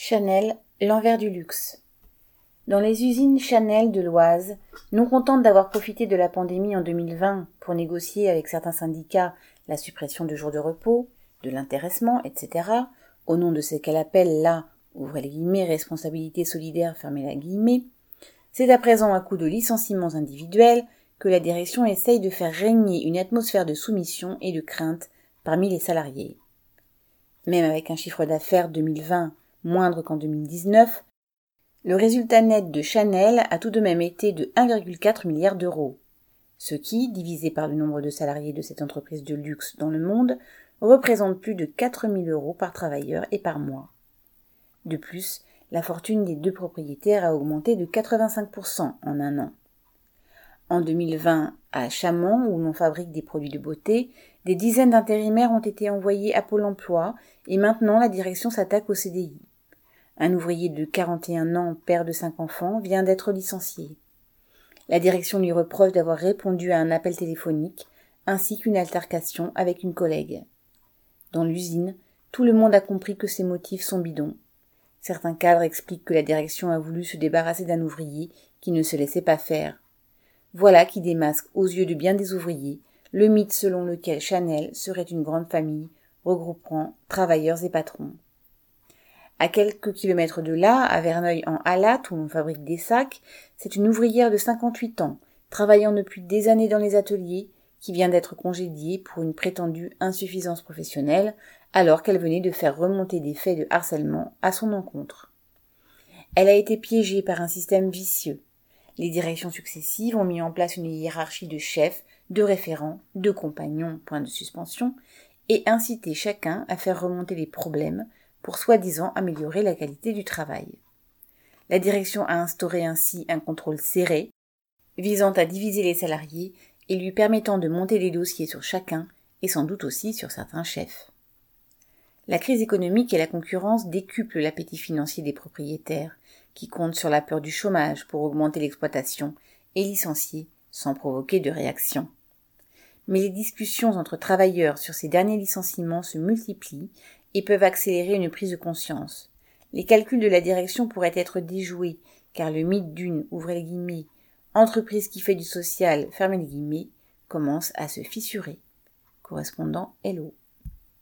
Chanel, l'envers du luxe. Dans les usines Chanel de l'Oise, non contente d'avoir profité de la pandémie en 2020 pour négocier avec certains syndicats la suppression de jours de repos, de l'intéressement, etc., au nom de ce qu'elle appelle la, responsabilité solidaire, fermez la guillemets, c'est à présent à coup de licenciements individuels que la direction essaye de faire régner une atmosphère de soumission et de crainte parmi les salariés. Même avec un chiffre d'affaires 2020 moindre qu'en 2019, le résultat net de Chanel a tout de même été de 1,4 milliard d'euros, ce qui, divisé par le nombre de salariés de cette entreprise de luxe dans le monde, représente plus de 4 000 euros par travailleur et par mois. De plus, la fortune des deux propriétaires a augmenté de 85% en un an. En 2020, à Chamont, où l'on fabrique des produits de beauté, des dizaines d'intérimaires ont été envoyés à Pôle emploi et maintenant la direction s'attaque au CDI. Un ouvrier de 41 ans, père de cinq enfants, vient d'être licencié. La direction lui reproche d'avoir répondu à un appel téléphonique ainsi qu'une altercation avec une collègue. Dans l'usine, tout le monde a compris que ces motifs sont bidons. Certains cadres expliquent que la direction a voulu se débarrasser d'un ouvrier qui ne se laissait pas faire. Voilà qui démasque aux yeux de bien des ouvriers le mythe selon lequel Chanel serait une grande famille regroupant travailleurs et patrons. À quelques kilomètres de là, à Verneuil en Halat, où l'on fabrique des sacs, c'est une ouvrière de 58 ans, travaillant depuis des années dans les ateliers, qui vient d'être congédiée pour une prétendue insuffisance professionnelle, alors qu'elle venait de faire remonter des faits de harcèlement à son encontre. Elle a été piégée par un système vicieux. Les directions successives ont mis en place une hiérarchie de chefs, de référents, de compagnons, point de suspension, et incité chacun à faire remonter les problèmes pour soi-disant améliorer la qualité du travail. La direction a instauré ainsi un contrôle serré, visant à diviser les salariés et lui permettant de monter les dossiers sur chacun et sans doute aussi sur certains chefs. La crise économique et la concurrence décuplent l'appétit financier des propriétaires, qui comptent sur la peur du chômage pour augmenter l'exploitation et licencier sans provoquer de réaction. Mais les discussions entre travailleurs sur ces derniers licenciements se multiplient et peuvent accélérer une prise de conscience. Les calculs de la direction pourraient être déjoués, car le mythe d'une, ouvrez les guillemets, entreprise qui fait du social, fermez les guillemets, commence à se fissurer. Correspondant Hello.